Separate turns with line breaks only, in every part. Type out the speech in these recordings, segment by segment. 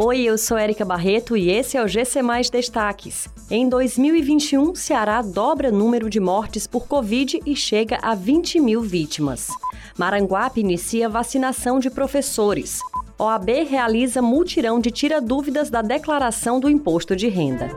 Oi, eu sou Érica Barreto e esse é o GC Mais Destaques. Em 2021, Ceará dobra número de mortes por Covid e chega a 20 mil vítimas. Maranguape inicia vacinação de professores. OAB realiza multirão de tira-dúvidas da declaração do imposto de renda.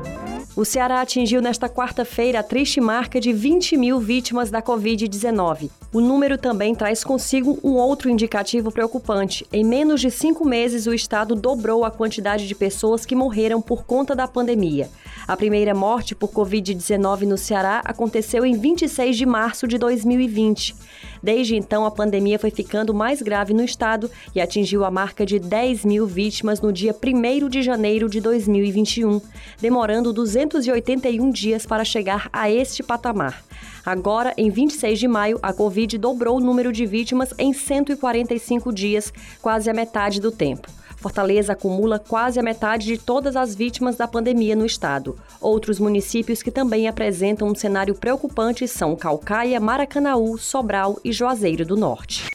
O Ceará atingiu nesta quarta-feira a triste marca de 20 mil vítimas da Covid-19. O número também traz consigo um outro indicativo preocupante. Em menos de cinco meses, o estado dobrou a quantidade de pessoas que morreram por conta da pandemia. A primeira morte por Covid-19 no Ceará aconteceu em 26 de março de 2020. Desde então, a pandemia foi ficando mais grave no estado e atingiu a marca de 10 mil vítimas no dia 1 de janeiro de 2021, demorando 281 dias para chegar a este patamar. Agora, em 26 de maio, a Covid dobrou o número de vítimas em 145 dias, quase a metade do tempo. Fortaleza acumula quase a metade de todas as vítimas da pandemia no estado. Outros municípios que também apresentam um cenário preocupante são Calcaia, Maracanaú, Sobral e Juazeiro do Norte.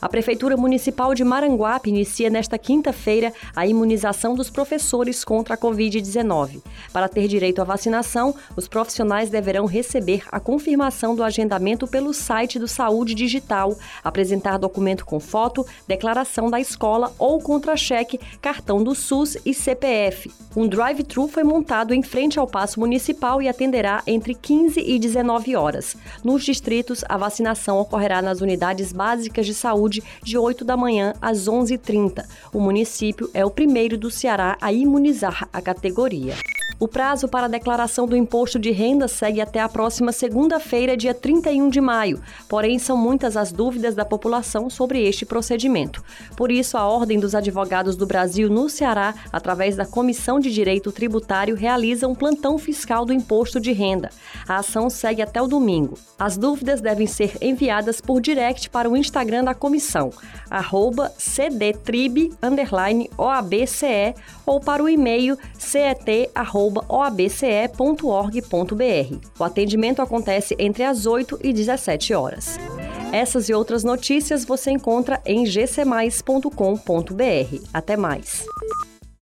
A Prefeitura Municipal de Maranguape inicia nesta quinta-feira a imunização dos professores contra a Covid-19. Para ter direito à vacinação, os profissionais deverão receber a confirmação do agendamento pelo site do Saúde Digital, apresentar documento com foto, declaração da escola ou contra-cheque, cartão do SUS e CPF. Um drive-thru foi montado em frente ao Paço Municipal e atenderá entre 15 e 19 horas. Nos distritos, a vacinação ocorrerá nas unidades básicas de saúde saúde de 8 da manhã às 11h30. O município é o primeiro do Ceará a imunizar a categoria. O prazo para a declaração do imposto de renda segue até a próxima segunda-feira, dia 31 de maio. Porém, são muitas as dúvidas da população sobre este procedimento. Por isso, a Ordem dos Advogados do Brasil no Ceará, através da Comissão de Direito Tributário, realiza um plantão fiscal do imposto de renda. A ação segue até o domingo. As dúvidas devem ser enviadas por direct para o Instagram da comissão, cdtrib_oabce ou para o e-mail cet@ oabce.org.br. O atendimento acontece entre as 8 e 17 horas. Essas e outras notícias você encontra em gcmais.com.br. Até mais!